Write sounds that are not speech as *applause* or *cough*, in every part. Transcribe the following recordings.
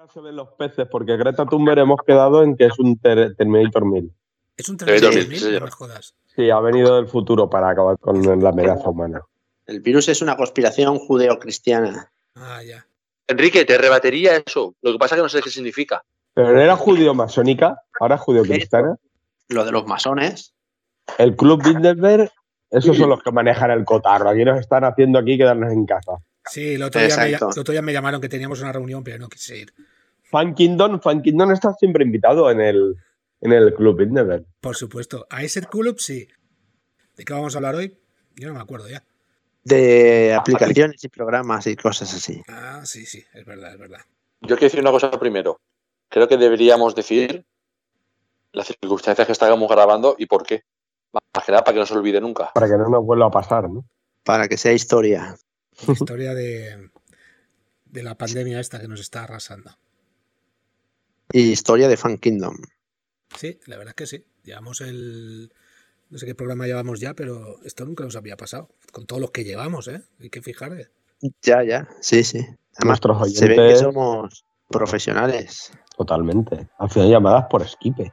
Ahora se ven los peces porque Greta Thunberg hemos quedado en que es un ter- Terminator 1000. Es un Terminator 3000, 1000, sí, no jodas. Sí, ha venido del futuro para acabar con la amenaza humana. El virus es una conspiración judeocristiana. Ah, ya. Enrique, te rebatería eso. Lo que pasa es que no sé qué significa. Pero no era judío masónica, ahora es judío cristiana. Lo de los masones. El Club Bilderberg, esos son los que manejan el cotarro. Aquí nos están haciendo aquí quedarnos en casa. Sí, el otro, día me, el otro día me llamaron que teníamos una reunión, pero no quise ir. Fan Kingdom, Fan Kingdom está siempre invitado en el, en el Club Bilderberg. Por supuesto. A ese club sí. ¿De qué vamos a hablar hoy? Yo no me acuerdo ya. De aplicaciones y programas y cosas así. Ah, sí, sí, es verdad, es verdad. Yo quiero decir una cosa primero. Creo que deberíamos decir las circunstancias que estábamos grabando y por qué. Más que nada para que no se olvide nunca. Para que no nos vuelva a pasar, ¿no? Para que sea historia. La historia de, de la pandemia esta que nos está arrasando. Y historia de Fan Kingdom. Sí, la verdad es que sí. Llevamos el. No sé qué programa llevamos ya, pero esto nunca nos había pasado. Con todos los que llevamos, ¿eh? Hay que fijar. Ya, ya. Sí, sí. Además, Nuestros se ve que oyentes, somos profesionales. totalmente. Al final llamadas por Skype.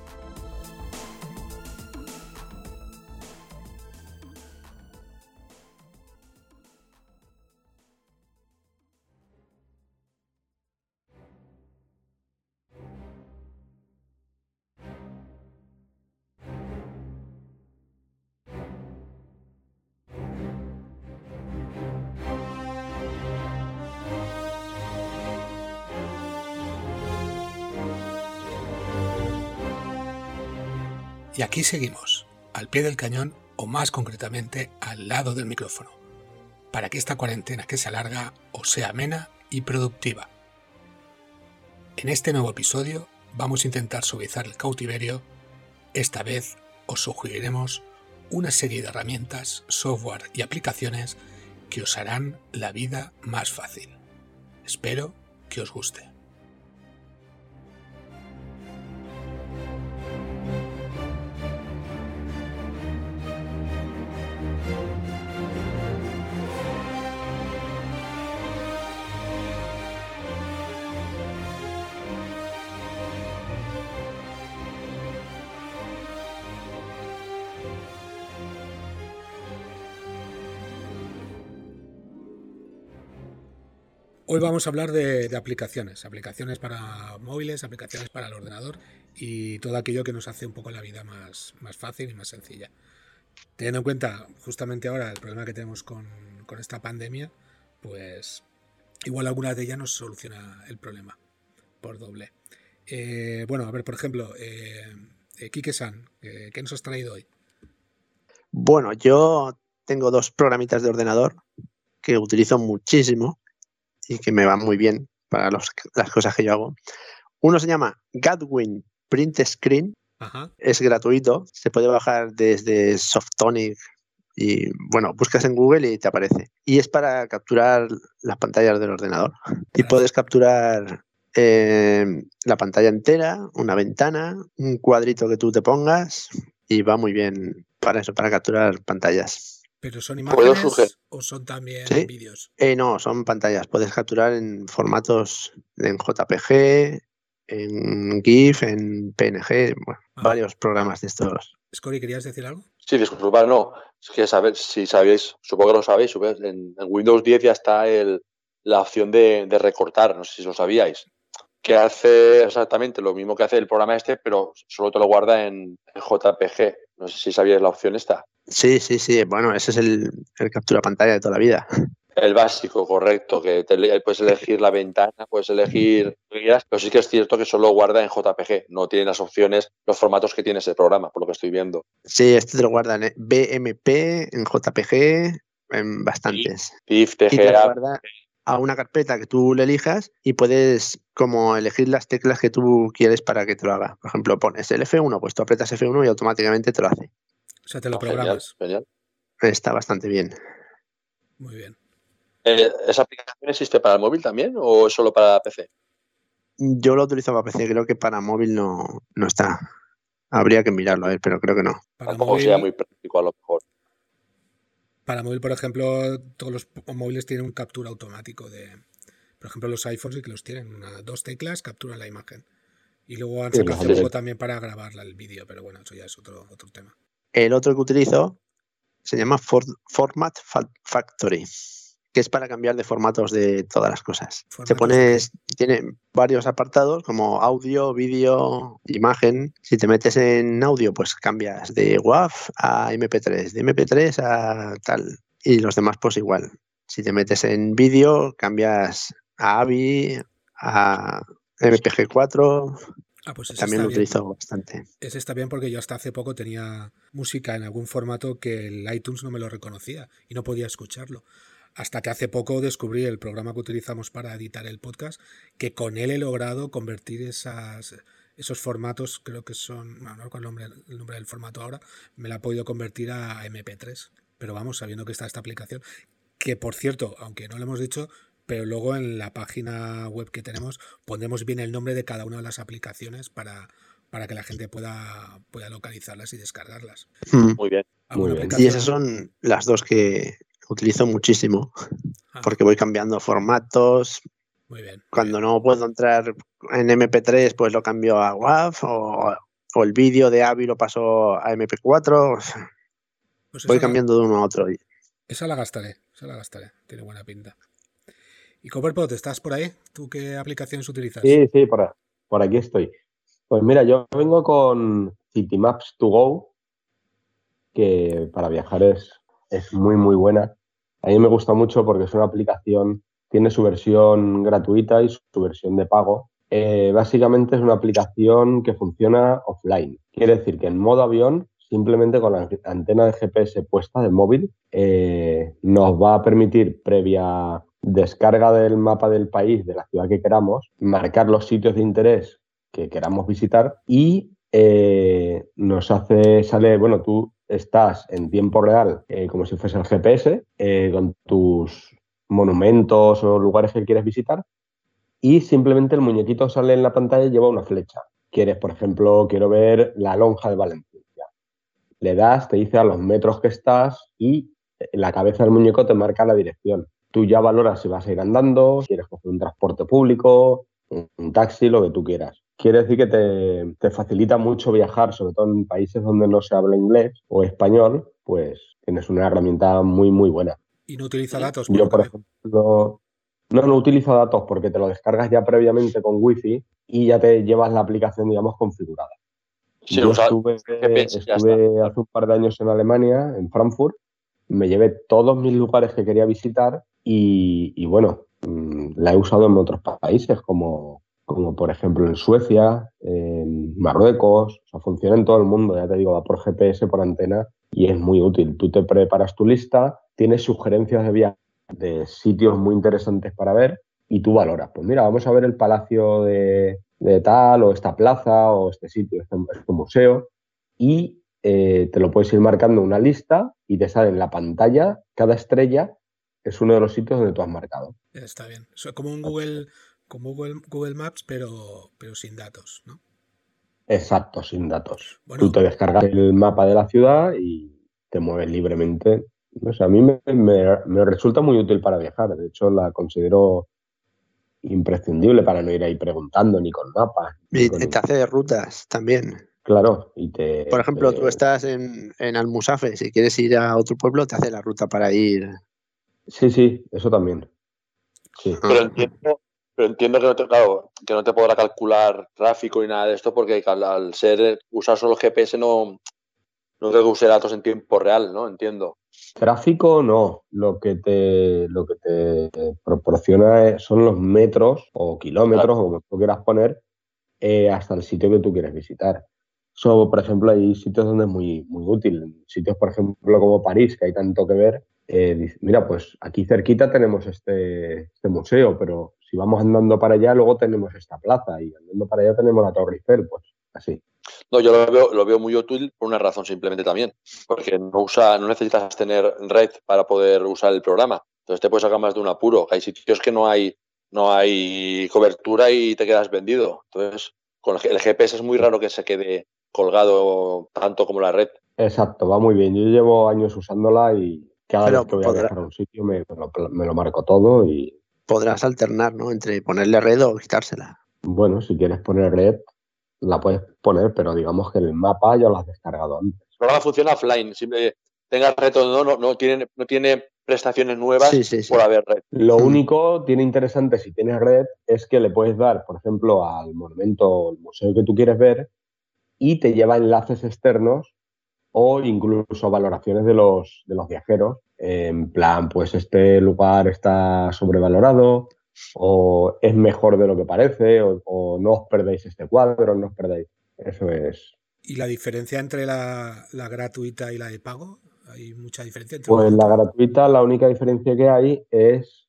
Y aquí seguimos, al pie del cañón o más concretamente al lado del micrófono, para que esta cuarentena que se alarga os sea amena y productiva. En este nuevo episodio vamos a intentar suavizar el cautiverio. Esta vez os sugeriremos una serie de herramientas, software y aplicaciones que os harán la vida más fácil. Espero que os guste. Hoy vamos a hablar de, aplicaciones, aplicaciones para móviles, aplicaciones para el ordenador y todo aquello que nos hace un poco la vida más, más fácil y más sencilla. Teniendo en cuenta justamente ahora el problema que tenemos con, con esta pandemia, pues igual alguna de ellas nos soluciona el problema por doble. Eh, bueno, a ver, por ejemplo, eh, eh, Kike-san, eh, ¿qué nos has traído hoy? Bueno, yo tengo dos programitas de ordenador que utilizo muchísimo y que me van muy bien para los- las cosas que yo hago. Uno se llama Gadwin Print Screen, Ajá. es gratuito, se puede bajar desde Softonic y bueno, buscas en Google y te aparece. Y es para capturar las pantallas del ordenador. Y Gracias. puedes capturar eh, la pantalla entera, una ventana, un cuadrito que tú te pongas y va muy bien para eso, para capturar pantallas. ¿Pero son ¿Puedo imágenes sugerir? o son también Sí. vídeos? Eh, no, son pantallas. Puedes capturar en formatos en JPG, en GIF, en PNG, bueno, Ah. varios programas de estos. Scori, ¿querías decir algo? Sí, disculpad, no. Es que saber, si sabéis, supongo que lo sabéis, en, en Windows 10 ya está el, la opción de, de recortar, no sé si lo sabíais. Que hace exactamente lo mismo que hace el programa este, pero solo te lo guarda en, en JPG. No sé si sabíais la opción esta. Sí, sí, sí. Bueno, ese es el, el captura pantalla de toda la vida. El básico, correcto, que te puedes elegir la ventana, puedes elegir pero sí que es cierto que solo guarda en JPG, no tiene las opciones, los formatos que tiene ese programa, por lo que estoy viendo. Sí, este te lo guardan en BMP, en JPG, en bastantes. TIFF, TGA, a una carpeta que tú le elijas y puedes como elegir las teclas que tú quieres para que te lo haga. Por ejemplo, pones el F1, pues tú apretas F1 y automáticamente te lo hace. O sea, te lo Ah, genial, programas. genial. Está bastante bien. Muy bien. Eh, ¿Esa aplicación existe para el móvil también o es solo para PC? Yo lo utilizo para PC, creo que para móvil no, no está. Habría que mirarlo, a ver, pero creo que no. Para Tampoco móvil, sería muy práctico a lo mejor. Para móvil, por ejemplo, todos los móviles tienen un captura automático de. Por ejemplo, los iPhones sí que los tienen. Una, dos teclas capturan la imagen. Y luego han sacado sí, también para grabarla el vídeo, pero bueno, eso ya es otro, otro tema. El otro que utilizo se llama For- Format Fa- Factory, que es para cambiar de formatos de todas las cosas. Te Formatos pones, tiene varios apartados como audio, vídeo, imagen. Si te metes en audio, pues cambias de WAV a MP3, de MP3 a tal. Y los demás, pues igual. Si te metes en vídeo, cambias a AVI, a MPG4. Ah, pues También está lo bien. utilizo bastante. Ese está bien porque yo hasta hace poco tenía música en algún formato que el iTunes no me lo reconocía y no podía escucharlo. Hasta que hace poco descubrí el programa que utilizamos para editar el podcast, que con él he logrado convertir esas, esos formatos, creo que son, bueno, no recuerdo el nombre, el nombre del formato ahora, me la ha podido convertir a MP3. Pero vamos, sabiendo que está esta aplicación, que por cierto, aunque no lo hemos dicho, pero luego en la página web que tenemos pondremos bien el nombre de cada una de las aplicaciones para, para que la gente pueda, pueda localizarlas y descargarlas. Mm. Muy bien. ¿Alguna bien. Y esas son las dos que utilizo muchísimo, Ah, porque voy cambiando formatos. Muy bien. muy Cuando bien. no puedo entrar en MP3, pues lo cambio a WAV o, o el vídeo de AVI lo paso a MP4. Pues Voy la- cambiando de uno a otro. Esa la gastaré, esa la gastaré. Tiene buena pinta. ¿Y Copperpot, estás por ahí? ¿Tú qué aplicaciones utilizas? Sí, sí, por, por aquí estoy. Pues mira, yo vengo con Citymaps to Go, que para viajar es, es muy, muy buena. A mí me gusta mucho porque es una aplicación, tiene su versión gratuita y su versión de pago. Eh, básicamente es una aplicación que funciona offline. Quiere decir que en modo avión, simplemente con la antena de GPS puesta del móvil, eh, nos va a permitir, previa descarga del mapa del país, de la ciudad que queramos, marcar los sitios de interés que queramos visitar y eh, nos hace, sale, bueno, tú estás en tiempo real, eh, como si fuese el GPS, eh, con tus monumentos o lugares que quieres visitar y simplemente el muñequito sale en la pantalla y lleva una flecha. Quieres, por ejemplo, quiero ver la lonja de Valencia. Le das, te dice a los metros que estás y la cabeza del muñeco te marca la dirección. Tú ya valoras si vas a ir andando, si quieres coger un transporte público, un, un taxi, lo que tú quieras. Quiere decir que te, te facilita mucho viajar, sobre todo en países donde no se habla inglés o español, pues tienes una herramienta muy, muy buena. Y no utiliza datos. Yo, por ejemplo, no, no utilizo datos porque te lo descargas ya previamente con wifi y ya te llevas la aplicación, digamos, configurada. Sí, Yo estuve, estuve hace un par de años en Alemania, en Frankfurt, me llevé todos mis lugares que quería visitar y, y bueno, mm, la he usado en otros países como, como por ejemplo en Suecia, en Marruecos, o sea, funciona en todo el mundo, ya te digo, va por GPS, por antena y es muy útil. Tú te preparas tu lista, tienes sugerencias de viaje de sitios muy interesantes para ver y tú valoras. Pues mira, vamos a ver el palacio de, de tal o esta plaza o este sitio, este, este museo y eh, te lo puedes ir marcando en una lista y te sale en la pantalla cada estrella es uno de los sitios donde tú has marcado. Está bien. Como un Google, como Google, Google Maps, pero, pero sin datos, ¿no? Exacto, sin datos. Bueno. Tú te descargas el mapa de la ciudad y te mueves libremente. No sé, a mí me, me- me resulta muy útil para viajar. De hecho, la considero imprescindible para no ir ahí preguntando ni con mapas. ni Y con- te hace rutas también. Claro, y te... Por ejemplo, te- tú estás en, en Almusafe, si quieres ir a otro pueblo, te hace la ruta para ir. Sí, sí, eso también. Sí. Pero Ah. entiendo, pero entiendo que, no te, claro, que no te podrá calcular tráfico y nada de esto porque al, al ser usar solo GPS no, no creo que use datos en tiempo real, ¿no? Entiendo. Tráfico no, lo que te, lo que te proporciona son los metros o kilómetros, o como tú quieras poner, eh, hasta el sitio que tú quieres visitar. Eso, por ejemplo, hay sitios donde es muy, muy útil. Sitios, por ejemplo, como París, que hay tanto que ver, eh, mira, pues aquí cerquita tenemos este, este, museo, pero si vamos andando para allá, luego tenemos esta plaza y andando para allá tenemos la Torre Eiffel, pues así. No, yo lo veo, lo veo muy útil por una razón simplemente también, porque no, usa, no necesitas tener red para poder usar el programa. Entonces te puedes sacar más de un apuro. Hay sitios que no hay, no hay cobertura y te quedas vendido. Entonces, con el GPS es muy raro que se quede colgado tanto como la red. Exacto, va muy bien. Yo llevo años usándola y cada vez que voy a viajar a un sitio me, lo, marco todo y... Podrás alternar, ¿no? Entre ponerle red o quitársela. Bueno, si quieres poner red, la puedes poner, pero digamos que el mapa ya lo has descargado antes. El programa funciona offline. Si tengas red o no, no, tiene, no tiene prestaciones nuevas por haber red. Lo único tiene interesante si tienes red es que le puedes dar, por ejemplo, al monumento o museo que tú quieres ver y te lleva enlaces externos o incluso valoraciones de los, de los viajeros, en plan, pues este lugar está sobrevalorado o es mejor de lo que parece o, no os perdéis este cuadro, no os perdéis. Eso es. ¿Y la diferencia entre la, gratuita y la de pago? ¿Hay mucha diferencia? Entre pues la gratuita, la única diferencia que hay es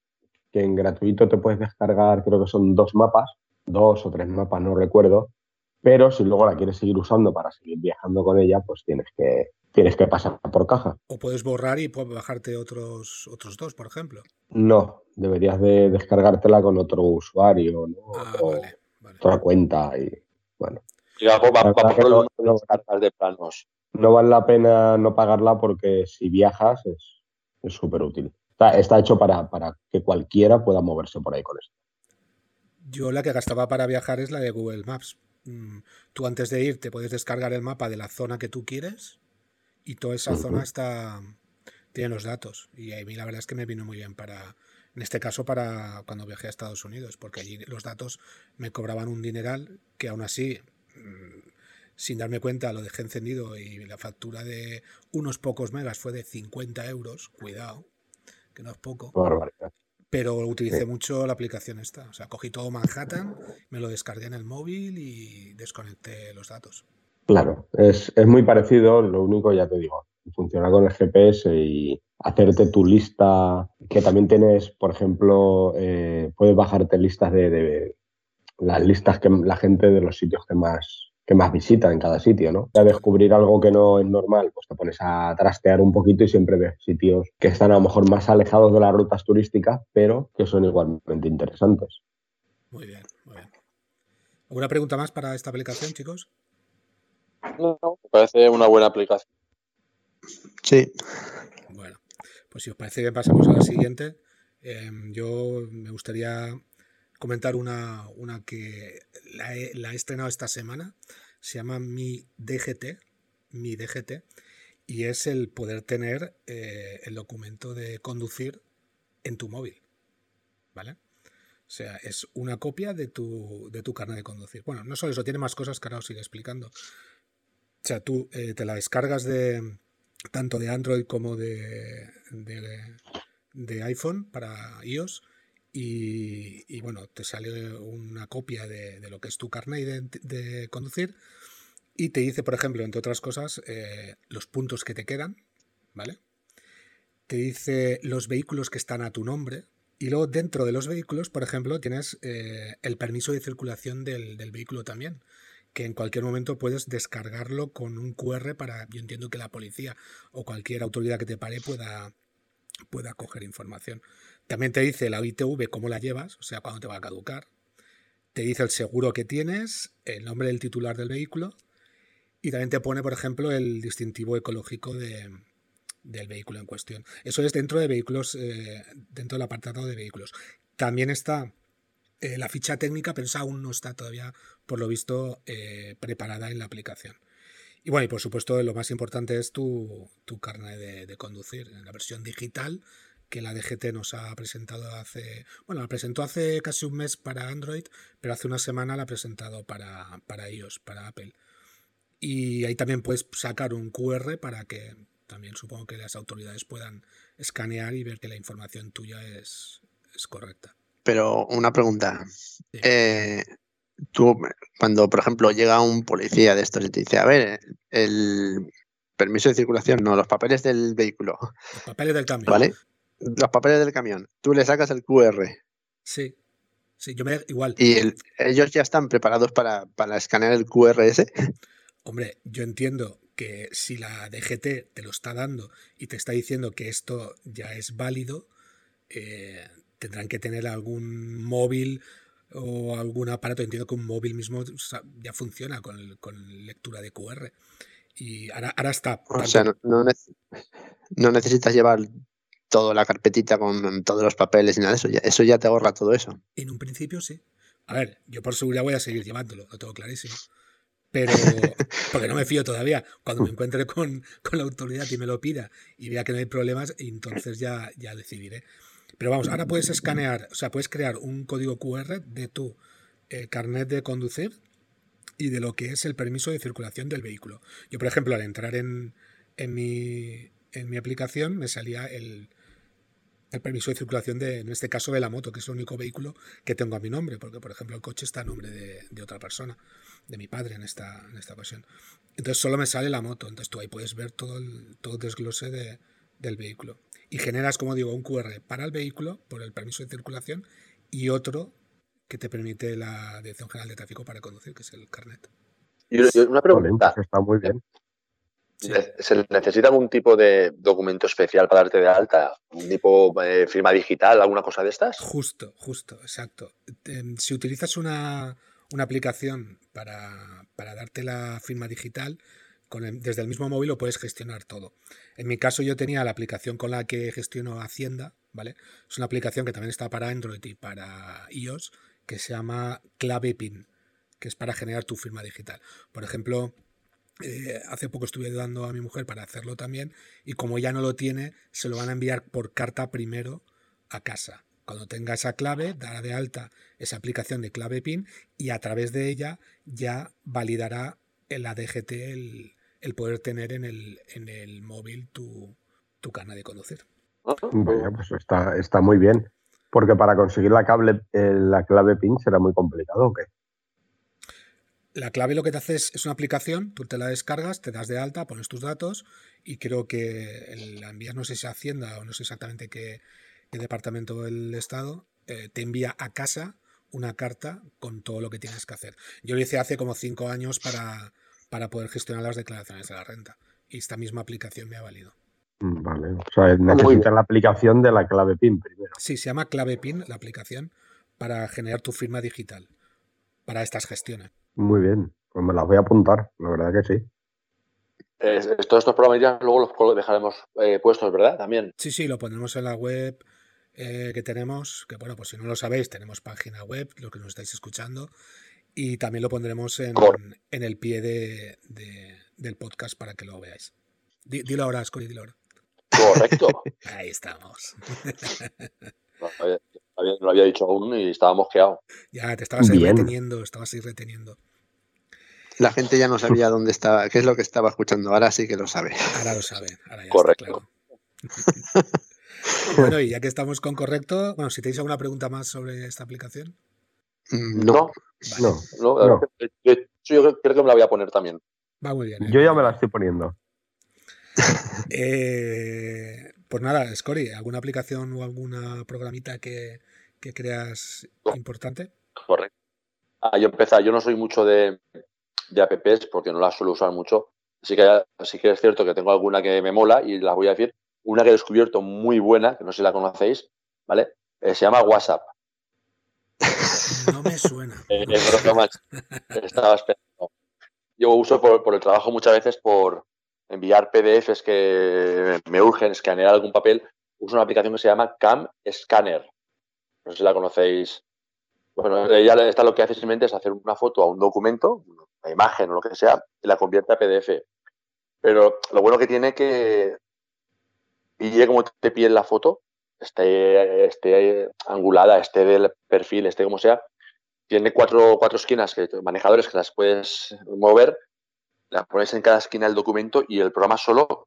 que en gratuito te puedes descargar, creo que son dos mapas, dos o tres mapas, no recuerdo, pero si luego la quieres seguir usando para seguir viajando con ella, pues tienes que, tienes que pasar por caja. O puedes borrar y bajarte otros, otros dos, por ejemplo. No, deberías de descargártela con otro usuario, ¿no? Ah, otra cuenta y bueno. no, de planos. No vale la pena no pagarla porque si viajas es súper útil. Está, está, hecho para, para que cualquiera pueda moverse por ahí con esto. Yo la que gastaba para viajar es la de Google Maps, tú antes de ir te puedes descargar el mapa de la zona que tú quieres y toda esa zona está tiene los datos. Y a mí la verdad es que me vino muy bien para en este caso para cuando viajé a Estados Unidos porque allí los datos me cobraban un dineral que aún así mm, sin darme cuenta lo dejé encendido y la factura de unos pocos megas fue de 50 euros cuidado que no es poco pero utilicé mucho la aplicación esta. O sea, cogí todo Manhattan, me lo descargué en el móvil y desconecté los datos. Claro, es, muy parecido, lo único ya te digo, funciona con el GPS y hacerte tu lista, que también tienes, por ejemplo, eh, puedes bajarte listas de, de, las listas que la gente de los sitios que más que más visita en cada sitio, ¿no? A descubrir algo que no es normal, pues te pones a trastear un poquito y siempre ves sitios que están a lo mejor más alejados de las rutas turísticas, pero que son igualmente interesantes. Muy bien, muy bien. ¿Alguna pregunta más para esta aplicación, chicos? No, me parece una buena aplicación. Sí. Bueno, pues si os parece bien pasamos a la siguiente. Em, yo me gustaría comentar una, una que la he, estrenado esta semana. Se llama Mi DGT, Mi DGT, y es el poder tener eh, el documento de conducir en tu móvil. ¿Vale? O sea, es una copia de tu, de tu carnet de conducir. Bueno, no solo eso, tiene más cosas que ahora os sigue explicando. O sea, tú eh, te la descargas de tanto de Android como de, de iPhone para iOS y, bueno, te sale una copia de, lo que es tu carnet de, conducir y te dice, por ejemplo, entre otras cosas, eh, los puntos que te quedan, ¿vale? Te dice los vehículos que están a tu nombre y luego dentro de los vehículos, por ejemplo, tienes eh, el permiso de circulación del, del vehículo también que en cualquier momento puedes descargarlo con un QR para, yo entiendo que la policía o cualquier autoridad que te pare pueda, pueda coger información. También te dice la ITV cómo la llevas, o sea, cuándo te va a caducar. Te dice el seguro que tienes, el nombre del titular del vehículo y también te pone, por ejemplo, el distintivo ecológico del vehículo en cuestión. Eso es dentro de vehículos, eh, dentro del apartado de vehículos. También está eh, la ficha técnica, pero esa aún no está todavía, por lo visto, eh, preparada en la aplicación. Y bueno, y por supuesto, lo más importante es tu, tu carnet de, de, conducir. En la versión digital que la DGT nos ha presentado hace, bueno, la presentó hace casi un mes para Android, pero hace una semana la ha presentado para, para iOS, para Apple. Y ahí también puedes sacar un QR para que también supongo que las autoridades puedan escanear y ver que la información tuya es, es correcta. Pero una pregunta. Eh, tú, cuando, por ejemplo, llega un policía de estos y te dice, a ver, el permiso de circulación, no, los papeles del vehículo. Los papeles del cambio. ¿Vale? Los papeles del camión. Tú le sacas el QR. Sí. Sí, yo me igual. Y el- ellos ya están preparados para, para escanear el QR ese. Hombre, yo entiendo que si la DGT te lo está dando y te está diciendo que esto ya es válido, eh, tendrán que tener algún móvil o algún aparato. Entiendo que un móvil mismo o sea, ya funciona con, con lectura de QR. Y ahora, ahora está. O sea, no, no necesitas llevar toda la carpetita con todos los papeles y nada de eso. Eso ya te ahorra todo eso. En un principio sí. A ver, yo por seguridad voy a seguir llevándolo, lo tengo clarísimo. Pero, *laughs* porque no me fío todavía. Cuando me encuentre con, con la autoridad y me lo pida y vea que no hay problemas, entonces ya, ya decidiré. Pero vamos, ahora puedes escanear, o sea, puedes crear un código QR de tu eh, carnet de conducir y de lo que es el permiso de circulación del vehículo. Yo, por ejemplo, al entrar en, en, mi, en mi aplicación me salía el, el permiso de circulación de, en este caso, de la moto, que es el único vehículo que tengo a mi nombre, porque, por ejemplo, el coche está a nombre de, de otra persona, de mi padre en esta, en esta ocasión. Entonces solo me sale la moto, entonces tú ahí puedes ver todo el, todo el desglose de- del vehículo. Y generas, como digo, un QR para el vehículo por el permiso de circulación y otro que te permite la Dirección General de Tráfico para conducir, que es el carnet. Y una pregunta. pues está muy bien. Sí. ¿Se necesita algún tipo de documento especial para darte de alta? ¿Un tipo de firma digital, alguna cosa de estas? Justo, justo, exacto. Si utilizas una, una aplicación para, para darte la firma digital, con el- desde el mismo móvil lo puedes gestionar todo. En mi caso yo tenía la aplicación con la que gestiono Hacienda, ¿vale? Es una aplicación que también está para Android y para iOS, que se llama Clave PIN, que es para generar tu firma digital. Por ejemplo, eh, hace poco estuve ayudando a mi mujer para hacerlo también y como ella no lo tiene, se lo van a enviar por carta primero a casa. Cuando tenga esa clave, dará de alta esa aplicación de clave PIN y a través de ella ya validará en la DGT el, el poder tener en el, en el móvil tu, tu carnet de conducir. Pues está, está muy bien. Porque para conseguir la, cable, eh, la clave PIN será muy complicado, ¿o qué? La clave lo que te hace es, es una aplicación, tú te la descargas, te das de alta, pones tus datos y creo que el- la envías, no sé si a Hacienda o no sé exactamente qué, qué departamento del Estado, eh, te envía a casa una carta con todo lo que tienes que hacer. Yo lo hice hace como cinco años para, para poder gestionar las declaraciones de la renta y esta misma aplicación me ha valido. Mm, Vale, o sea, bien. necesitas la aplicación de la clave PIN primero. Sí, se llama Clave PIN la aplicación para generar tu firma digital para estas gestiones. Muy bien, pues me las voy a apuntar, la verdad que sí. Eh, todos estos programas ya luego los dejaremos eh, puestos, ¿verdad? También. Sí, sí, lo pondremos en la web eh, que tenemos, que bueno, pues si no lo sabéis, tenemos página web, lo que nos estáis escuchando, y también lo pondremos en, en el pie de, de- del podcast para que lo veáis. Di- dilo ahora, Scori, dilo ahora. Correcto. *laughs* Ahí estamos. No, había- no lo había dicho aún y estaba mosqueado. Ya te estabas ahí Bien. reteniendo, estabas ahí reteniendo. La gente ya no sabía dónde estaba, qué es lo que estaba escuchando. Ahora sí que lo sabe. Ahora lo saben, ahora ya Correcto. está claro. *laughs* bueno, y ya que estamos con correcto, bueno, si tenéis alguna pregunta más sobre esta aplicación. Mm, No, No, Vale, No, no, la No. verdad que- yo, creo que me la voy a poner también. va muy bien. ¿eh? yo ya me la estoy poniendo. *laughs* Eh, pues nada, Scori, ¿alguna aplicación o alguna programita que, que creas importante? Correcto. Ah, yo empezar, yo no soy mucho de, de apps porque no las suelo usar mucho. Así que sí que es cierto que tengo alguna que me mola y las voy a decir. Una que he descubierto muy buena, que no sé si la conocéis, ¿vale? Eh, se llama WhatsApp. No me suena. *laughs* Eh, broma, estaba esperando. Yo uso por, por el trabajo muchas veces por enviar PDFs que me urgen, escanear algún papel. Uso una aplicación que se llama Cam Scanner. No sé si la conocéis. Bueno, ella esta lo que hace simplemente es hacer una foto a un documento, una imagen o lo que sea, y la convierte a PDF. Pero lo bueno que tiene que pille como te pide la foto, esté, esté angulada, esté del perfil, esté como sea, tiene cuatro, cuatro esquinas, que, manejadores que las puedes mover, las pones en cada esquina del documento y el programa solo,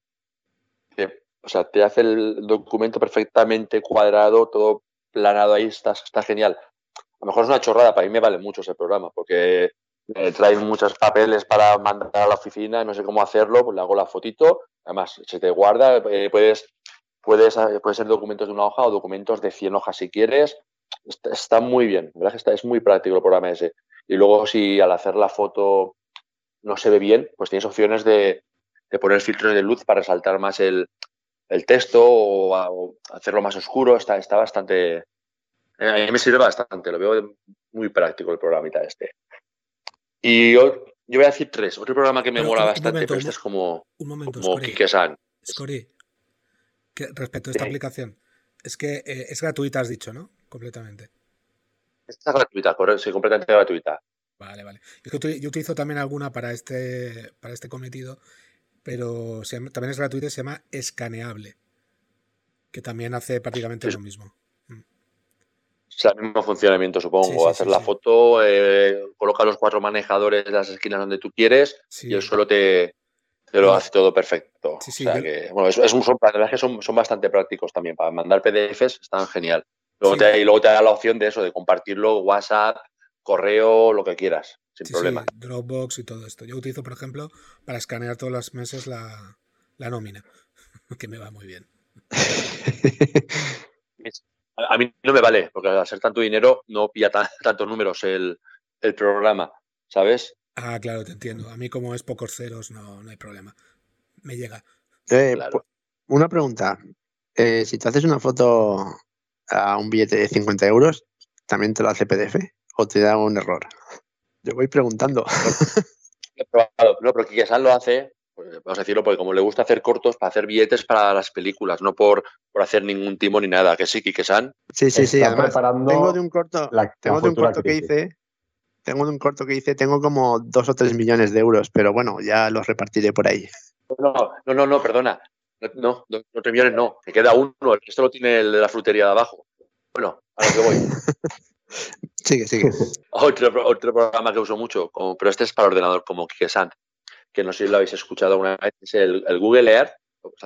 o sea, te hace el documento perfectamente cuadrado, todo planado ahí, está, genial. A lo mejor es una chorrada, para mí me vale mucho ese programa, porque me muchos papeles para mandar a la oficina, no sé cómo hacerlo, pues le hago la fotito, además se te guarda, eh, puedes, puedes, eh, puede ser documentos de una hoja o documentos de 100 hojas si quieres, está, muy bien, ¿verdad? Está, es muy práctico el programa ese. Y luego si al hacer la foto no se ve bien, pues tienes opciones de, de poner filtros de luz para resaltar más el, el texto o, hacerlo más oscuro, está, está bastante... Eh, a mí me sirve bastante, lo veo muy práctico el programita este. Y yo, yo voy a decir tres. Otro programa que me mola bastante, pero este es como, un momento, como Kike-san. respecto a esta aplicación, es que eh, es gratuita, has dicho, ¿no? Completamente. Está gratuita, correcto, sí, completamente gratuita. Vale, vale. yo utilizo también alguna para este, para este cometido pero también es gratuito y se llama Escaneable, que también hace prácticamente lo mismo. Mm. Es el mismo funcionamiento, supongo. Hacer la foto, eh, coloca los cuatro manejadores en las esquinas donde tú quieres y él solo te, lo hace todo perfecto. o sea que, bueno, es, un, son, que son, son, bastante prácticos también. Para mandar PDFs están genial. Luego te, y luego te da la opción de eso, de compartirlo, WhatsApp, correo, lo que quieras sin problema. Dropbox y todo esto. Yo utilizo, por ejemplo, para escanear todos los meses la, nómina, *laughs* que me va muy bien. *laughs* A mí no me vale, porque al ser tanto dinero no pilla *laughs* tantos números el, programa, ¿sabes? Ah, claro, te entiendo. A mí como es pocos ceros, no, no hay problema. Me llega. Eh, una pregunta. Eh, si te haces una foto a un billete de 50 euros, ¿también te lo hace PDF o te da un error? Yo voy preguntando. *laughs* No, pero Kike-san lo hace, pues, vamos a decirlo, porque como le gusta hacer cortos, para hacer billetes para las películas, no por, por hacer ningún timo ni nada. Que sí, Kike-san. Sí, sí, sí. Además, tengo de un corto, tengo de un corto que hice, tengo de un corto que hice, tengo como dos o tres millones de euros, pero bueno, ya los repartiré por ahí. No, no, no, no perdona. No, dos o tres millones no, me queda uno, el resto lo tiene el de la frutería de abajo. Bueno, a lo que voy. *laughs* Sigue, sigue. *laughs* Otro, otro programa que uso mucho, como, pero este es para ordenador, como Kikesant, que no sé si lo habéis escuchado alguna vez, es el, Google Earth,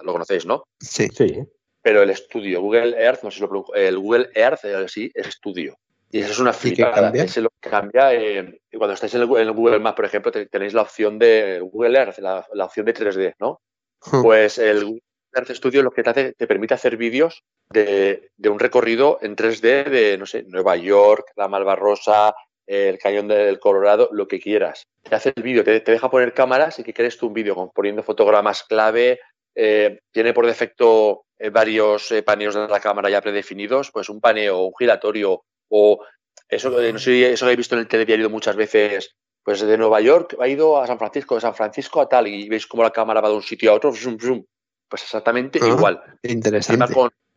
lo conocéis, ¿no? Sí. Sí. Pero el estudio, Google Earth, no sé si lo el Google Earth, eh, sí, es estudio. Y eso es una flipada. Ese lo que cambia. Eh, cuando estáis en el, Google Maps, por ejemplo, tenéis la opción de Google Earth, la, la opción de 3D, ¿no? Pues el Earth Studio lo que te hace, te permite hacer vídeos de, un recorrido en 3D de, no sé, Nueva York, la Malvarrosa, el Cañón del Colorado, lo que quieras. Te hace el vídeo, te, deja poner cámaras y que quieres tú un vídeo poniendo fotogramas clave. Eh, tiene por defecto eh, varios eh, paneos de la cámara ya predefinidos, pues un paneo, un giratorio o eso, no sé, eso que he visto en el telediario muchas veces, pues de Nueva York ha ido a San Francisco, de San Francisco a tal, y veis cómo la cámara va de un sitio a otro, pues exactamente ah, igual. Interesante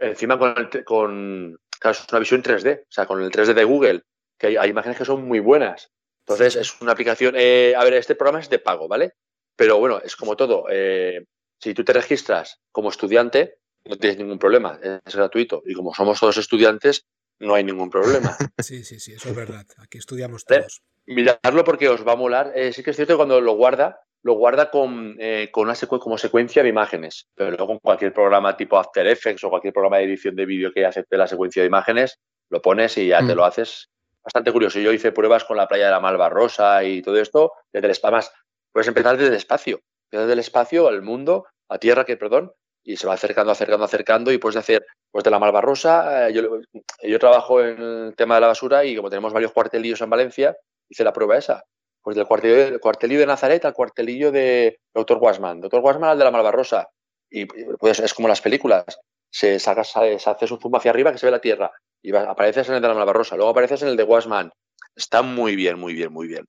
encima con, el, con claro, es una visión 3D, o sea, con el 3D de Google, que hay, imágenes que son muy buenas. Entonces, es una aplicación, eh, a ver, este programa es de pago, ¿vale? Pero bueno, es como todo. Eh, si tú te registras como estudiante, no tienes ningún problema, es gratuito. Y como somos todos estudiantes, no hay ningún problema. *laughs* Sí, sí, sí, eso es verdad. Aquí estudiamos todos. Miradlo porque os va a molar. Eh, sí que es cierto que cuando lo guarda, lo guarda con, eh, con una como secuencia de imágenes, pero luego con cualquier programa tipo After Effects o cualquier programa de edición de vídeo que acepte la secuencia de imágenes, lo pones y ya te mm. lo haces. Bastante curioso. Yo hice pruebas con la playa de la Malvarrosa y todo esto desde el espacio. Más, puedes empezar desde el espacio, desde el espacio al mundo, a tierra, que perdón, y se va acercando, acercando, acercando y puedes hacer, pues de la Malvarrosa, eh, yo, yo trabajo en el tema de la basura y como tenemos varios cuartelillos en Valencia, hice la prueba esa pues del cuartelillo, cuartelillo de Nazaret al cuartelillo de Doctor Guasman. Doctor Guasman al de la Malvarrosa. Y pues es como las películas. Se, saca, se hace un zoom hacia arriba que se ve la Tierra. Y apareces en el de la Malvarrosa. Luego apareces en el de Guasman. Está muy bien, muy bien, muy bien.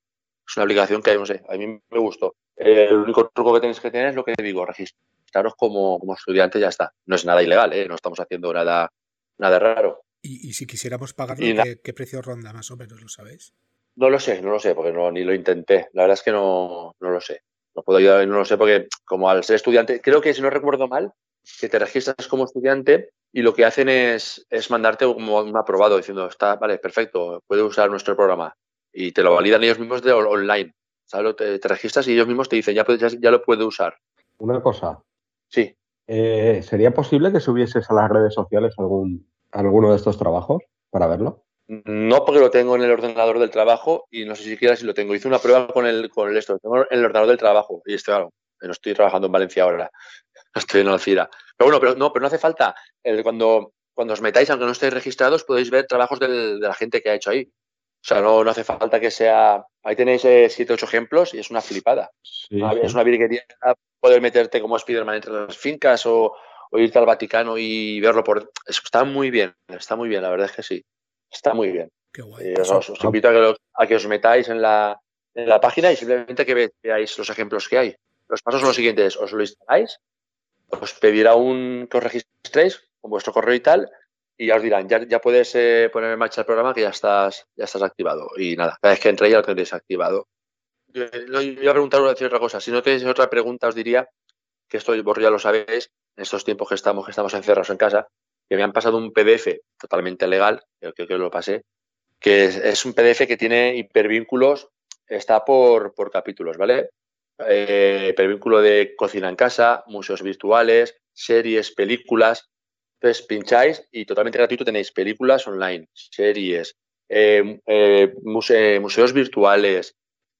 Es una aplicación que, no sé, a mí me gustó. el único truco que tenéis que tener es lo que digo, registraros como, como estudiante ya está. No es nada ilegal, ¿eh? no estamos haciendo nada, nada raro. ¿Y, si quisiéramos pagarlo, ¿qué, ¿qué, precio ronda más o menos? ¿Lo sabéis? No lo sé, no lo sé, porque no, ni lo intenté. La verdad es que no, no lo sé. No puedo ayudar, no lo sé, porque como al ser estudiante, creo que si no recuerdo mal, que te registras como estudiante y lo que hacen es, es mandarte como un aprobado diciendo, está, vale, perfecto, puede usar nuestro programa. Y te lo validan ellos mismos de online. ¿sabes? Te, te registras y ellos mismos te dicen, ya, ya, lo puede usar. Una cosa. Sí. Eh, ¿Sería posible que subieses a las redes sociales algún, alguno de estos trabajos para verlo? No porque lo tengo en el ordenador del trabajo y no sé siquiera si lo tengo. Hice una prueba con el, con el esto, tengo en el ordenador del trabajo y estoy, claro, no estoy trabajando en Valencia ahora, *laughs* estoy en Alcira. Pero bueno, pero no, pero no hace falta. El, cuando, cuando os metáis, aunque no estéis registrados, podéis ver trabajos del- de la gente que ha hecho ahí. O sea, no, no hace falta que sea. Ahí tenéis eh, siete, ocho ejemplos y es una flipada. Sí, Ah, sí. Es una virguería poder meterte como Spiderman entre las fincas o, o irte al Vaticano y verlo por. Eso está muy bien, está muy bien, la verdad es que sí. Está muy bien. Qué guay. Eh, os, os invito a que, lo- a que os metáis en la, en la página y simplemente que ve- veáis los ejemplos que hay. Los pasos son los siguientes: os lo instaláis, os pedirá un que os registréis con vuestro correo y tal, y ya os dirán, ya, ya puedes eh, poner en marcha el programa que ya estás, ya estás activado. Y nada, cada vez que entre ya lo tendréis activado. Yo, yo iba a preguntar decir otra cosa. Si no tenéis otra pregunta, os diría que esto vos ya lo sabéis, en estos tiempos que estamos, que estamos encerrados en casa, que me han pasado un PDF totalmente legal, creo que, lo pasé, que es, un PDF que tiene hipervínculos, está por, por capítulos, ¿vale? Eh, hipervínculo de cocina en casa, museos virtuales, series, películas. Entonces pincháis y totalmente gratuito tenéis películas online, series, eh, eh, muse- museos virtuales,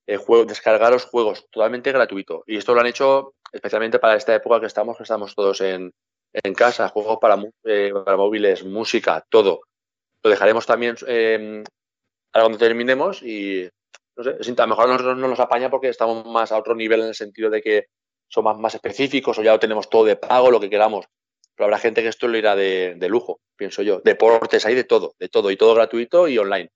eh, juegos, descargar los juegos, totalmente gratuito. Y esto lo han hecho especialmente para esta época que estamos, que estamos todos en, en casa, juegos para, eh, para móviles, música, todo. Lo dejaremos también eh, ahora cuando terminemos y no sé, a lo mejor a nosotros no nos apaña porque estamos más a otro nivel en el sentido de que son más, más específicos o ya lo tenemos todo de pago, lo que queramos. Pero habrá gente que esto lo irá de, de lujo, pienso yo. Deportes, hay de todo, de todo, y todo gratuito y online.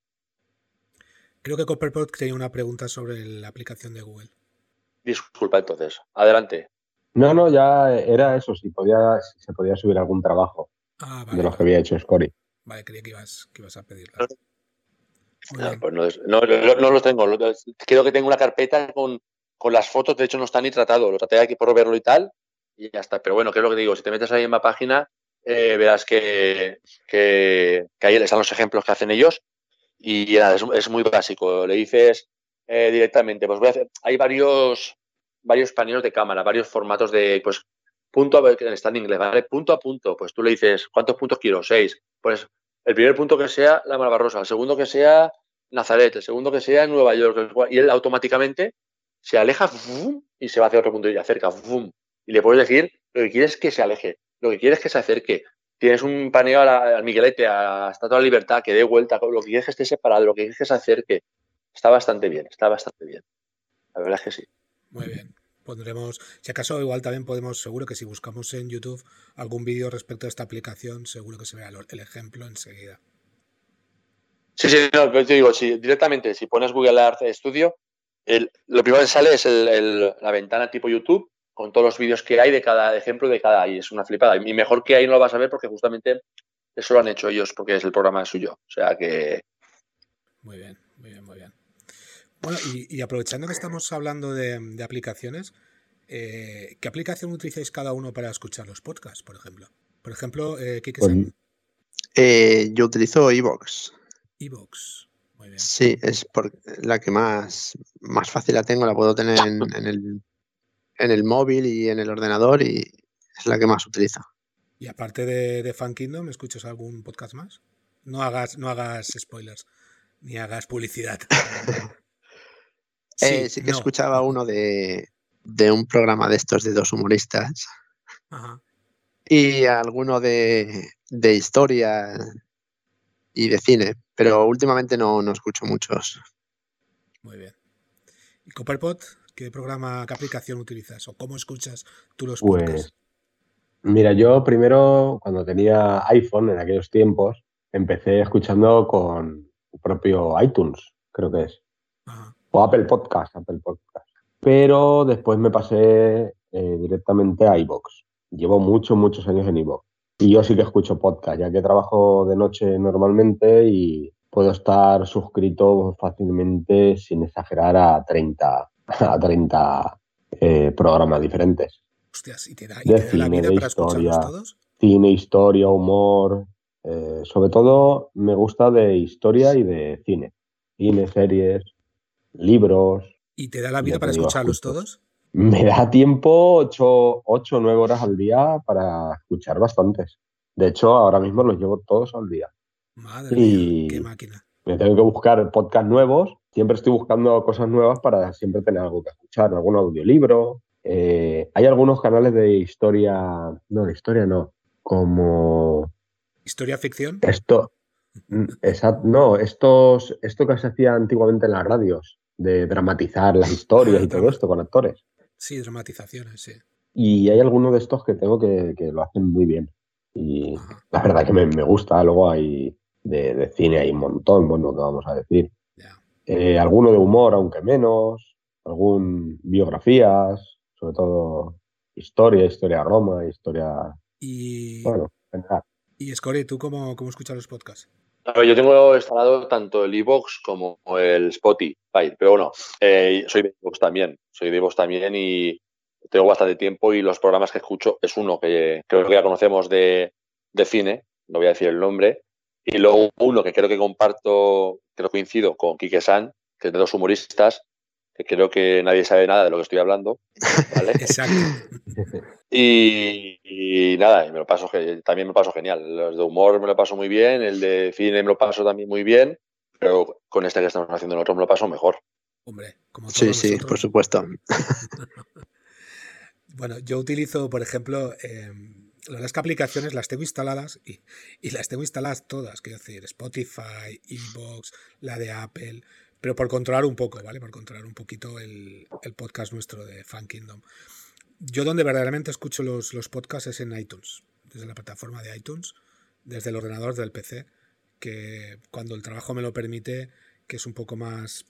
Creo que Copperpot tenía una pregunta sobre la aplicación de Google. Disculpa entonces. Adelante. No, no, ya era eso, si, podía, si se podía subir algún trabajo Ah, de vale. los que había hecho Scory. Vale, creía que ibas, que ibas a pedirla. Ah, pues no, es- no, no- no los tengo. Creo que tengo una carpeta con, con las fotos, de hecho no está ni tratado. Lo traté aquí por verlo y tal, y ya está. Pero bueno, ¿qué es lo que digo? Si te metes ahí en la página, eh, verás que, que, que ahí están los ejemplos que hacen ellos. Y nada, es, es muy básico. Le dices eh, directamente, pues voy a hacer. Hay varios, varios paneles de cámara, varios formatos de, pues, punto a que está en inglés, ¿vale? Punto a punto. Pues tú le dices, ¿cuántos puntos quiero? Seis. Pues el primer punto que sea la Malvarrosa, el segundo que sea Nazaret, el segundo que sea Nueva York, y él automáticamente se aleja y se va hacia otro punto y acerca y le puedes decir lo que quieres que se aleje, lo que quieres que se acerque. Tienes un paneo al Miguelete, a Estatua de la Libertad, que dé vuelta, lo que quieres que esté separado, lo que quieres que se acerque. Está bastante bien, está bastante bien. La verdad es que sí. Muy bien. Pondremos, si acaso igual también podemos, seguro que si buscamos en YouTube algún vídeo respecto a esta aplicación, seguro que se vea lo- el ejemplo enseguida. Sí, sí, no, pero te digo, si directamente, si pones Google Earth Studio, el- lo primero que sale es el- el- la ventana tipo YouTube con todos los vídeos que hay de cada ejemplo de cada y es una flipada. Y mejor que ahí no lo vas a ver porque justamente eso lo han hecho ellos porque es el programa suyo. O sea que Muy bien, muy bien, muy bien. Bueno, y, y aprovechando que estamos hablando de, de aplicaciones, eh, ¿qué aplicación utilizáis cada uno para escuchar los podcasts, por ejemplo? Por ejemplo, eh, Kike Pues, San, Eh, yo utilizo Evox. Evox. Muy bien. Sí, es por la que más, más fácil la tengo. La puedo tener en, en el, en el móvil y en el ordenador y es la que más utilizo. Y aparte de, de Fan Kingdom, ¿escuchas algún podcast más? No hagas, no hagas spoilers, ni hagas publicidad. *laughs* Eh, sí que no. escuchaba uno de, de un programa de estos de dos humoristas Ajá. y alguno de, de historia y de cine, pero últimamente no, no escucho muchos. Muy bien. ¿Y Copperpot? ¿Qué programa, qué aplicación utilizas? ¿O cómo escuchas tú los podcasts? Pues, mira, yo primero, cuando tenía iPhone en aquellos tiempos, empecé escuchando con el propio iTunes, creo que es. Ajá. O Apple Podcast, Apple Podcast. Pero después me pasé eh, directamente a iVoox. Llevo muchos, muchos años en iVoox. Y yo sí que escucho podcast, ya que trabajo de noche normalmente y puedo estar suscrito fácilmente, sin exagerar, a 30, a 30 eh, programas diferentes. Hostias, ¿y te da, y De te da la cine, vida de para escucharlos historia. todos? Cine, historia, humor. eh, sobre todo me gusta de historia y de cine. Cine, series, libros. ¿Y te da la vida para escucharlos todos? Me da tiempo 8 o 9 horas al día para escuchar bastantes. De hecho, ahora mismo los llevo todos al día. Madre Y- mía, qué máquina. Me tengo que buscar podcasts nuevos. Siempre estoy buscando cosas nuevas para siempre tener algo que escuchar, algún audiolibro. Eh, hay algunos canales de historia, no, de historia no, como ¿Historia ficción? esto, mm, exact- no, estos, esto que se hacía antiguamente en las radios, de dramatizar las historias y todo esto con actores. Sí, dramatizaciones, sí. Y hay algunos de estos que tengo que, que lo hacen muy bien. Y Ajá, la verdad que me, me gusta. Luego hay de, de cine, hay un montón, bueno, que vamos a decir. ya. Eh, alguno de humor, aunque menos. Algún biografías, sobre todo historia, historia Roma, historia. Y, Bueno, en general. y Scory, ¿tú cómo, cómo escuchas los podcasts? Yo tengo instalado tanto el iVoox como el Spotify, pero bueno, eh, soy de iVoox también, soy de iVoox también y tengo bastante tiempo y los programas que escucho es uno que creo que ya conocemos de, de cine, no voy a decir el nombre, y luego uno que creo que comparto, creo que coincido con Quique San, que es de los humoristas, que creo que nadie sabe nada de lo que estoy hablando, *laughs* ¿vale? Exacto. *laughs* Y, y nada, y me lo paso, también me lo paso genial. Los de humor me lo paso muy bien, el de cine me lo paso también muy bien, pero con este que estamos haciendo nosotros me lo paso mejor. Hombre, como todos Sí, sí, nosotros. por supuesto. *laughs* Bueno, yo utilizo, por ejemplo, eh, la verdad es que aplicaciones las tengo instaladas y, y las tengo instaladas todas, quiero decir, Spotify, Evox, la de Apple, pero por controlar un poco, ¿vale? Por controlar un poquito el, podcast nuestro de Fan Kingdom. Yo donde verdaderamente escucho los, los podcasts es en iTunes, desde la plataforma de iTunes, desde el ordenador del PC, que cuando el trabajo me lo permite, que es un poco más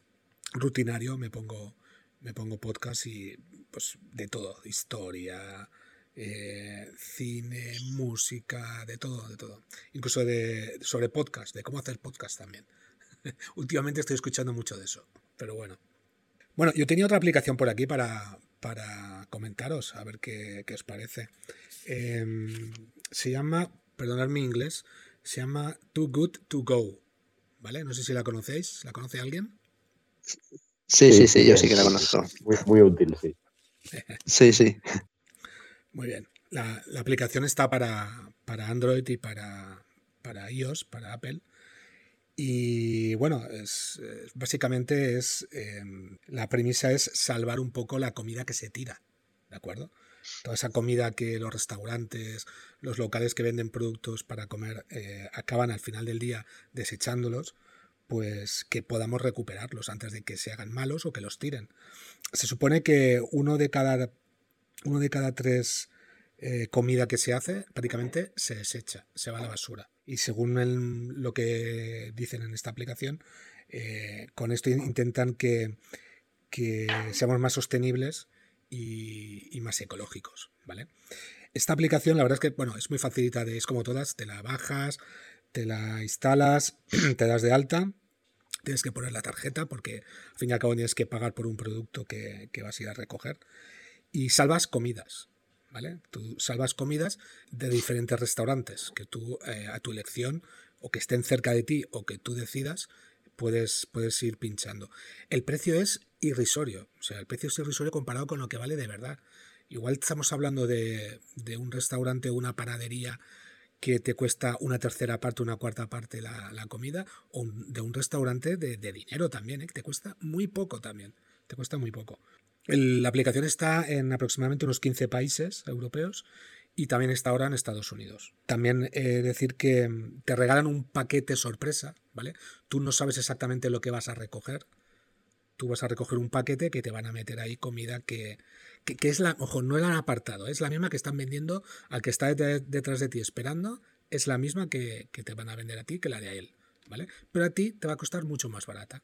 rutinario, me pongo, me pongo podcast y pues de todo, historia, eh, cine, música, de todo, de todo. Incluso de, sobre podcast, de cómo hacer podcast también. *laughs* Últimamente estoy escuchando mucho de eso, pero bueno. Bueno, yo tenía otra aplicación por aquí para, para comentaros, a ver qué, qué os parece. Eh, se llama, perdonad mi inglés, se llama Too Good To Go, ¿vale? No sé si la conocéis, ¿la conoce alguien? Sí, sí, sí, yo sí que la conozco. Muy, muy útil, sí. *laughs* Sí, sí. Muy bien. La, la aplicación está para, para Android y para, para iOS, para Apple. Y bueno, es, es- básicamente es eh, la premisa es salvar un poco la comida que se tira, ¿de acuerdo? Toda esa comida que los restaurantes, los locales que venden productos para comer eh, acaban al final del día desechándolos, pues que podamos recuperarlos antes de que se hagan malos o que los tiren. Se supone que uno de cada uno de cada tres eh, comida que se hace prácticamente se desecha, se va a la basura. Y según lo que dicen en esta aplicación, eh, con esto in- intentan que, seamos más sostenibles y, más ecológicos, ¿vale? Esta aplicación, la verdad es que, bueno, es muy facilita, de, es como todas, te la bajas, te la instalas, *clears throat* te das de alta, tienes que poner la tarjeta porque al fin y al cabo tienes que pagar por un producto que vas a ir a recoger y salvas comidas, ¿vale? Tú salvas comidas de diferentes restaurantes que tú eh, a tu elección o que estén cerca de ti o que tú decidas puedes, puedes ir pinchando. El precio es irrisorio, o sea, el precio es irrisorio comparado con lo que vale de verdad. Igual estamos hablando de, de un restaurante o una panadería que te cuesta una tercera parte, una cuarta parte la, la comida, o de un restaurante de, de dinero también, ¿eh? que te cuesta muy poco también, te cuesta muy poco. El- la aplicación está en aproximadamente unos 15 países europeos y también está ahora en Estados Unidos. También eh, decir que mm, te regalan un paquete sorpresa, ¿vale? Tú no sabes exactamente lo que vas a recoger. Tú vas a recoger un paquete que te van a meter ahí comida que, que, es la, ojo, no han apartado, es la misma que están vendiendo al que está det- detrás de ti esperando, es la misma que, que te van a vender a ti que la de a él, ¿vale? Pero a ti te va a costar mucho más barata.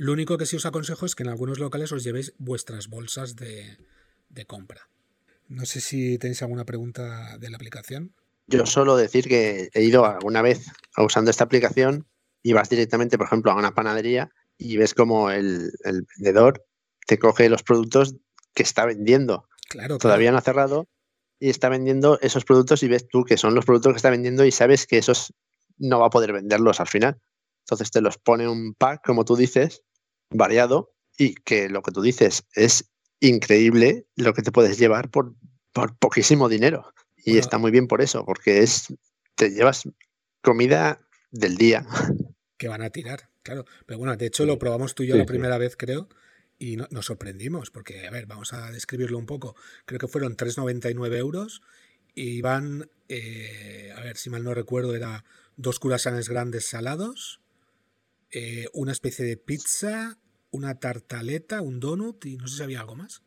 Lo único que sí os aconsejo es que en algunos locales os llevéis vuestras bolsas de, de compra. No sé si tenéis alguna pregunta de la aplicación. Yo solo decir que he ido alguna vez usando esta aplicación y vas directamente, por ejemplo, a una panadería y ves como el, el vendedor te coge los productos que está vendiendo. Claro, Todavía no ha cerrado y está vendiendo esos productos y ves tú que son los productos que está vendiendo y sabes que esos no va a poder venderlos al final. Entonces te los pone un pack, como tú dices, variado y que lo que tú dices es increíble lo que te puedes llevar por, por poquísimo dinero. Y Bueno. está muy bien por eso, porque es te llevas comida del día. Que van a tirar, claro. Pero bueno, de hecho lo probamos tú y yo la primera vez, creo, y nos sorprendimos, porque, a ver, vamos a describirlo un poco. Creo que fueron 3,99 euros y van, eh, a ver si mal no recuerdo, era dos curasanes grandes salados, eh, una especie de pizza, una tartaleta, un donut y no sé si había algo más.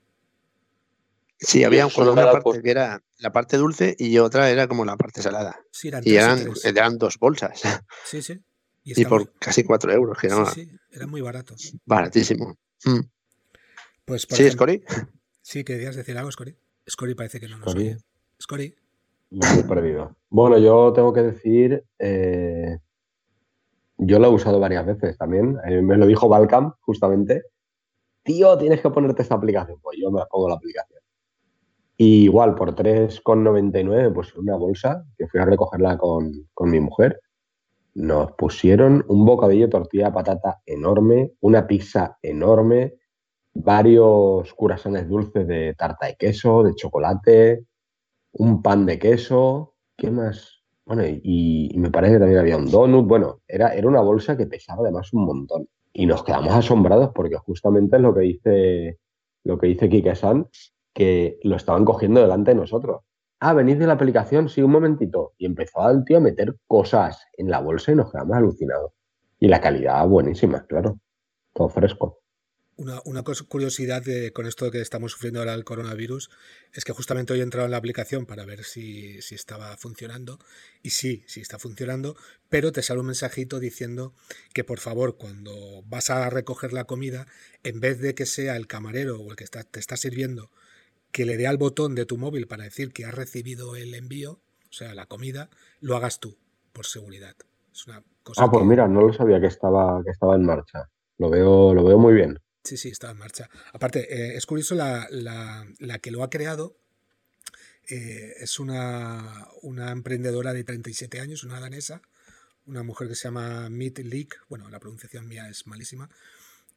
Sí, había una parte que era la parte dulce y otra era como la parte salada. Sí, eran y eran, eran, dos bolsas. Sí, sí. *laughs* Y, por casi cuatro euros. Que sí, sí, era muy barato. Baratísimo. Mm. Pues, ¿Sí, Scori? Sí, querías decir algo, Scori. Scori parece que no nos oye. Scori. Me he perdido. Bueno, yo tengo que decir, eh, yo lo he usado varias veces también. Eh, me lo dijo Balcam, justamente. Tío, tienes que ponerte esta aplicación. Pues yo me pongo la aplicación. Y igual, por 3,99, pues una bolsa, que fui a recogerla con, con mi mujer, nos pusieron un bocadillo de tortilla de patata enorme, una pizza enorme, varios curasanes dulces de tarta de queso, de chocolate, un pan de queso, ¿qué más? Bueno, y, me parece que también había un donut. Bueno, era, era una bolsa que pesaba además un montón. Y nos quedamos asombrados porque justamente es lo que dice, lo que dice Kike San, que lo estaban cogiendo delante de nosotros. Ah, venís de la aplicación, sí, un momentito. Y empezó el tío a meter cosas en la bolsa y nos quedamos alucinados. Y la calidad buenísima, claro. Todo fresco. Una, curiosidad con esto que estamos sufriendo ahora el coronavirus es que justamente hoy he entrado en la aplicación para ver si, si, estaba funcionando y sí, sí está funcionando, pero te sale un mensajito diciendo que por favor cuando vas a recoger la comida, en vez de que sea el camarero o el que está, te está sirviendo que le dé al botón de tu móvil para decir que has recibido el envío, o sea, la comida, lo hagas tú, por seguridad. Es una cosa ah, pues mira, no lo sabía que estaba, que estaba en marcha. Lo veo, lo veo muy bien. Sí, sí, está en marcha. Aparte, eh, es curioso la, que lo ha creado. Eh, es una, una, emprendedora de 37 años, una danesa, una mujer que se llama Meet Leak. Bueno, la pronunciación mía es malísima.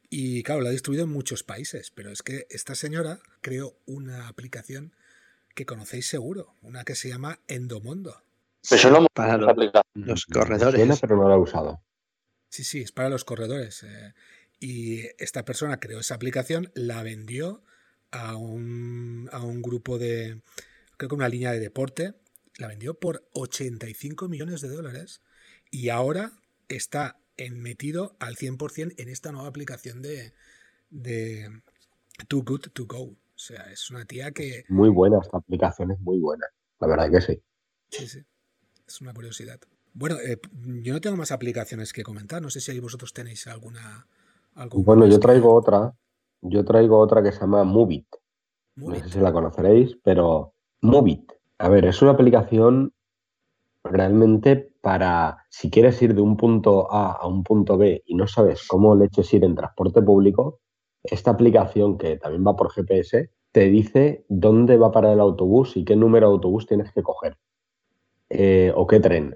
Y claro, la ha distribuido en muchos países, pero es que esta señora creó una aplicación que conocéis seguro, una que se llama Endomondo. Eso no para los, corredores. pero no la he usado. Sí, sí, es para los corredores. Eh, y esta persona creó esa aplicación, la vendió a un, a un grupo de, creo que una línea de deporte, la vendió por 85 millones de dólares y ahora está metido al 100% en esta nueva aplicación de, de Too Good To Go. O sea, es una tía que... Muy buena, esta aplicación es muy buena. La verdad que sí. Sí, sí. Es una curiosidad. Bueno, eh, yo no tengo más aplicaciones que comentar. No sé si vosotros tenéis alguna bueno, yo traigo otra. Yo traigo otra que se llama Movit. No sé si la conoceréis, pero Movit. A ver, es una aplicación realmente para si quieres ir de un punto A a un punto B y no sabes cómo le eches ir en transporte público, esta aplicación que también va por GPS te dice dónde va para el autobús y qué número de autobús tienes que coger. Eh, o qué tren.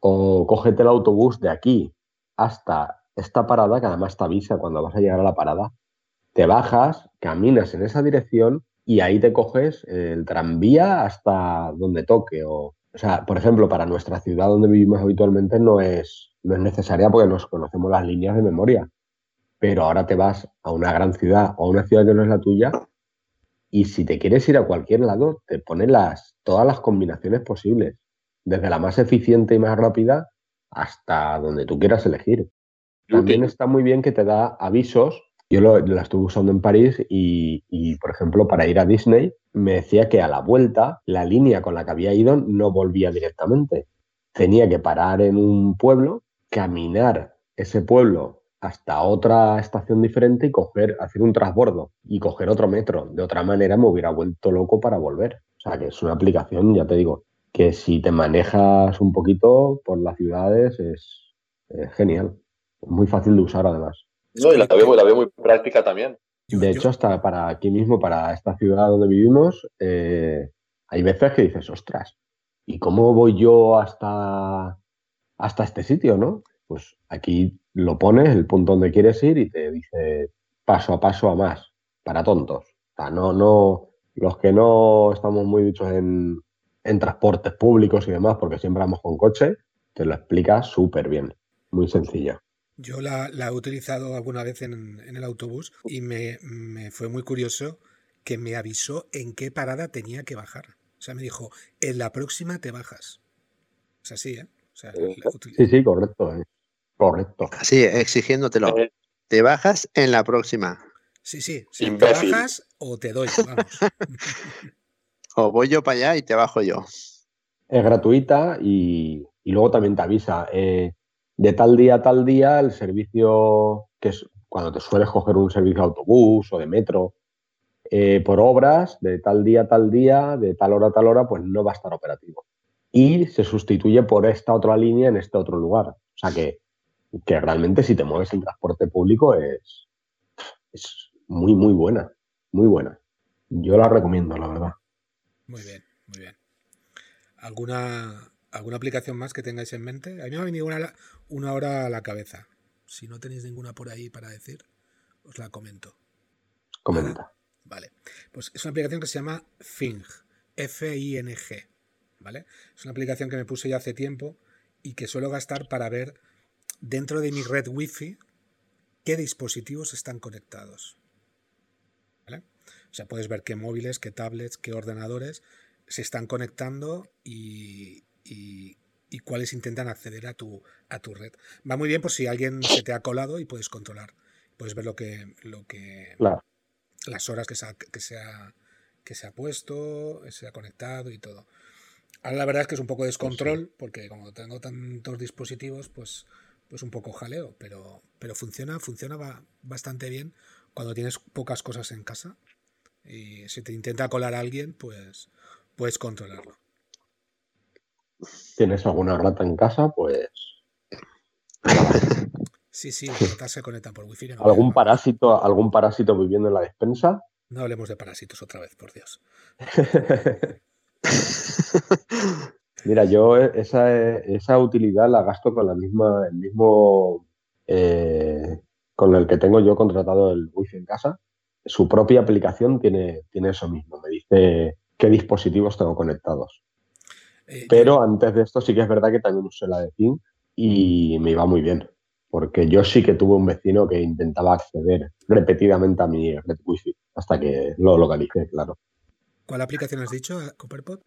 O cógete el autobús de aquí hasta esta parada, que además te avisa cuando vas a llegar a la parada, te bajas, caminas en esa dirección y ahí te coges el tranvía hasta donde toque. O, o sea, por ejemplo, para nuestra ciudad donde vivimos habitualmente no es, no es necesaria porque nos conocemos las líneas de memoria. Pero ahora te vas a una gran ciudad o a una ciudad que no es la tuya y si te quieres ir a cualquier lado, te pone las, todas las combinaciones posibles, desde la más eficiente y más rápida hasta donde tú quieras elegir. También está muy bien que te da avisos. Yo lo, la estuve usando en París y, por ejemplo, para ir a Disney, me decía que a la vuelta la línea con la que había ido no volvía directamente. Tenía que parar en un pueblo, caminar ese pueblo hasta otra estación diferente y coger, hacer un transbordo y coger otro metro. De otra manera me hubiera vuelto loco para volver. O sea que es una aplicación, ya te digo, que si te manejas un poquito por las ciudades es genial muy fácil de usar además. No, y la veo, muy práctica también. De hecho, hasta para aquí mismo, para esta ciudad donde vivimos, eh, hay veces que dices, ostras, ¿y cómo voy yo hasta, hasta este sitio, no? Pues aquí lo pones, el punto donde quieres ir y te dice paso a paso a más, para tontos. O sea, no, no, los que no estamos muy dichos en, en transportes públicos y demás, porque siempre vamos con coche, te lo explica súper bien, muy sencilla. Yo la, la he utilizado alguna vez en, en el autobús y me, me fue muy curioso que me avisó en qué parada tenía que bajar. O sea, me dijo, en la próxima te bajas. Es así, ¿eh? O sea, la util- Sí, sí, correcto. eh. Correcto. Así, exigiéndotelo. Eh, Te bajas en la próxima. sí, sí. Si te Imbécil. bajas o te doy, vamos. *laughs* O voy yo para allá y te bajo yo. Es gratuita y, y luego también te avisa. eh, de tal día a tal día, el servicio, que es cuando te sueles coger un servicio de autobús o de metro, eh, por obras, de tal día a tal día, de tal hora a tal hora, pues no va a estar operativo. Y se sustituye por esta otra línea en este otro lugar. O sea que, que realmente si te mueves en transporte público es, es muy, muy buena. Muy buena. Yo la recomiendo, la verdad. Muy bien, muy bien. ¿Alguna, ¿Alguna aplicación más que tengáis en mente? A mí me ha venido una, una hora a la cabeza. Si no tenéis ninguna por ahí para decir, os la comento. Comenta. Vale. Pues es una aplicación que se llama Fing. F-I-N-G. ¿Vale? Es una aplicación que me puse ya hace tiempo y que suelo gastar para ver dentro de mi red Wi-Fi qué dispositivos están conectados. ¿Vale? O sea, puedes ver qué móviles, qué tablets, qué ordenadores se están conectando y, y- y cuáles intentan acceder a tu, a tu red. Va muy bien por si alguien se te ha colado y puedes controlar. Puedes ver lo que, lo que, Claro. las horas que se, ha, que, se ha, que se ha puesto, se ha conectado y todo. Ahora la verdad es que es un poco descontrol, porque como tengo tantos dispositivos, pues, pues un poco jaleo, pero, pero funciona, funciona ba- bastante bien cuando tienes pocas cosas en casa. Y si te intenta colar a alguien, pues puedes controlarlo. ¿Tienes alguna rata en casa? Pues Sí, sí, *laughs* las ratas se conectan por wifi. no algún parásito, algún parásito viviendo en la despensa. No hablemos de parásitos otra vez, por Dios. *laughs* Mira, yo esa, esa utilidad la gasto con la misma, el mismo eh, con el que tengo yo contratado el wifi en casa. Su propia aplicación tiene, tiene eso mismo, me dice qué dispositivos tengo conectados. Eh, Pero antes de esto sí que es verdad que también usé la de Ping y me iba muy bien, porque yo sí que tuve un vecino que intentaba acceder repetidamente a mi red wifi hasta que lo localicé, claro. ¿Cuál aplicación has dicho, Copperpot?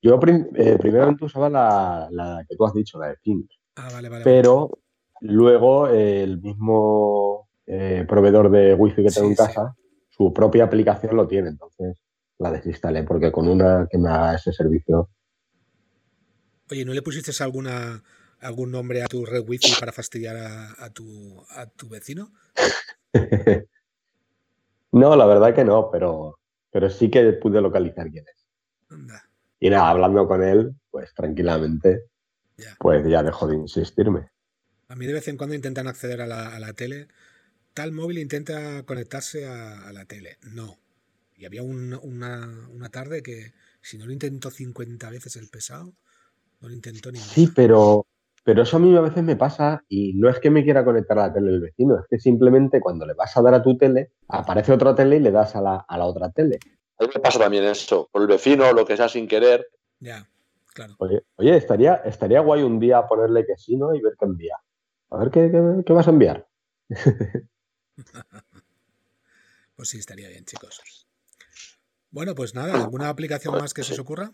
Yo prim- eh, primeramente usaba la, la que tú has dicho, la de Ping, Ah, vale, vale. vale. pero luego eh, el mismo eh, proveedor de wifi que tengo Sí, en sí. casa, su propia aplicación lo tiene, entonces la desinstalé porque con una que me haga ese servicio Oye, ¿no le pusiste alguna algún nombre a tu red wifi para fastidiar a, a tu, a tu vecino? *laughs* no, la verdad que no, pero, pero sí que pude localizar quién es. Anda. Y nada, hablando con él, pues tranquilamente, Ya. pues ya dejó de insistirme. A mí de vez en cuando intentan acceder a la, a la tele. Tal móvil intenta conectarse a, la tele. No. Y había un- una, una tarde que si no lo intentó 50 veces el pesado, no lo intentó ni Sí, pero, pero eso a mí a veces me pasa y no es que me quiera conectar a la tele del vecino, es que simplemente cuando le vas a dar a tu tele, aparece otra tele y le das a la, a la otra tele. A mí me pasa también eso, por el vecino, lo que sea sin querer. Ya, claro. Oye, oye, estaría, estaría guay un día ponerle que sí, ¿no? Y ver qué envía. A ver qué, qué- qué vas a enviar. *laughs* Pues sí, estaría bien, chicos. Bueno, pues nada, ¿alguna aplicación más que se os ocurra?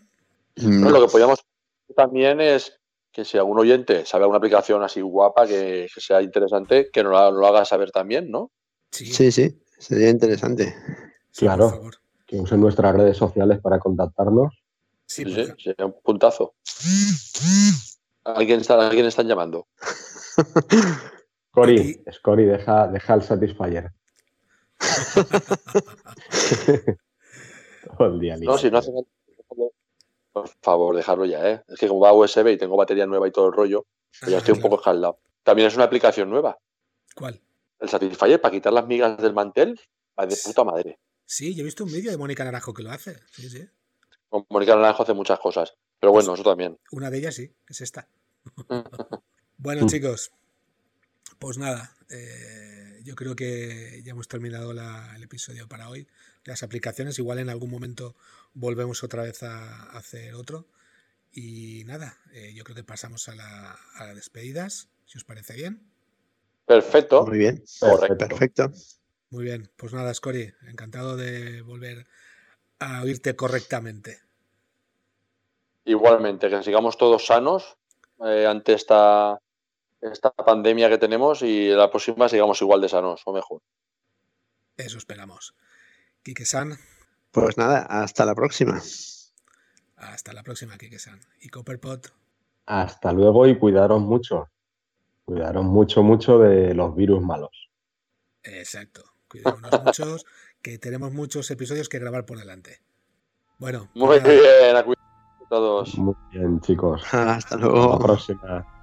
Bueno, No. lo que podríamos hacer también es que si algún oyente sabe alguna aplicación así guapa que, que sea interesante, que nos lo, nos lo haga saber también, ¿no? Sí, Sí, sí, sería interesante. sí, claro. Que usen nuestras redes sociales para contactarnos. Sí, Sí, sería un puntazo. ¿Alguien está, alguien están llamando? *laughs* Cori, Aquí- Scori, deja, deja el Satisfyer. *laughs* *laughs* Todo el día No, si no hace falta. Por favor, dejarlo ya, ¿eh? Es que como va a USB y tengo batería nueva y todo el rollo, *laughs* pues ya estoy un poco escaldado. También es una aplicación nueva. ¿Cuál? El Satisfyer para quitar las migas del mantel, va de puta madre. Sí, yo he visto un vídeo de Mónica Naranjo que lo hace. Sí, sí. Mónica Naranjo hace muchas cosas. Pero bueno, eso también. Una de ellas sí, es esta. *laughs* Bueno, chicos, pues nada, eh, yo creo que ya hemos terminado la- el episodio para hoy. Las aplicaciones, igual en algún momento volvemos otra vez a hacer otro. Y nada, eh, yo creo que pasamos a, la, a las despedidas, si os parece bien. Perfecto. Muy bien. Correcto. Perfecto. Muy bien, pues nada, Scori, encantado de volver a oírte correctamente. Igualmente, que sigamos todos sanos eh, ante esta, esta pandemia que tenemos y la próxima sigamos igual de sanos o mejor. Eso esperamos. Kike-san, Pues nada, hasta la próxima. hasta la próxima, Kike-san. Y Copperpot, Hasta luego y cuidaros mucho. Cuidaros mucho, mucho de los virus malos. exacto. Cuidémonos *laughs* muchos, que tenemos muchos episodios que grabar por delante. Bueno, Muy nada, bien, a cuidar todos. Muy bien, chicos. Hasta Hasta luego. la próxima.